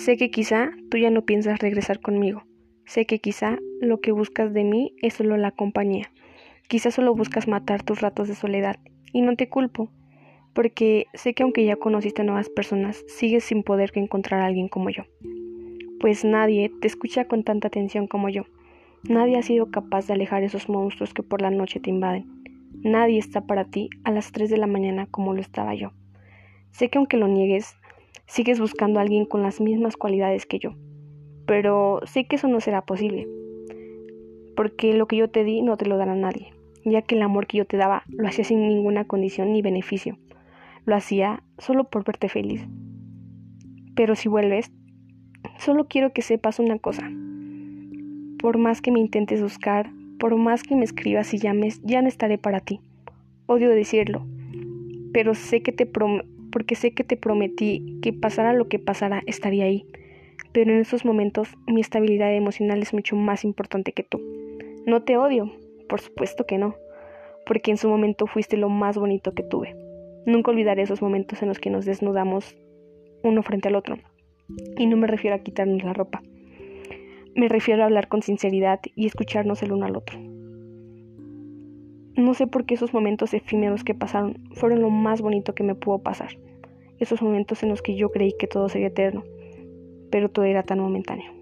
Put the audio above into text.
Sé que quizá tú ya no piensas regresar conmigo. Sé que quizá lo que buscas de mí es solo la compañía. Quizá solo buscas matar tus ratos de soledad. Y no te culpo, porque sé que aunque ya conociste a nuevas personas, sigues sin poder encontrar a alguien como yo. Pues nadie te escucha con tanta atención como yo. Nadie ha sido capaz de alejar esos monstruos que por la noche te invaden. Nadie está para ti a las 3 de la mañana como lo estaba yo. Sé que aunque lo niegues, sigues buscando a alguien con las mismas cualidades que yo. Pero sé que eso no será posible. Porque lo que yo te di no te lo dará nadie, ya que el amor que yo te daba lo hacía sin ninguna condición ni beneficio. Lo hacía solo por verte feliz. Pero si vuelves, solo quiero que sepas una cosa. Por más que me intentes buscar, por más que me escribas y llames, ya no estaré para ti. Odio decirlo, pero sé que te porque sé que te prometí que pasara lo que pasara, estaría ahí. Pero en estos momentos mi estabilidad emocional es mucho más importante que tú. No te odio, por supuesto que no, porque en su momento fuiste lo más bonito que tuve. Nunca olvidaré esos momentos en los que nos desnudamos uno frente al otro. Y no me refiero a quitarnos la ropa. Me refiero a hablar con sinceridad y escucharnos el uno al otro. No sé por qué esos momentos efímeros que pasaron fueron lo más bonito que me pudo pasar. Esos momentos en los que yo creí que todo sería eterno, pero todo era tan momentáneo.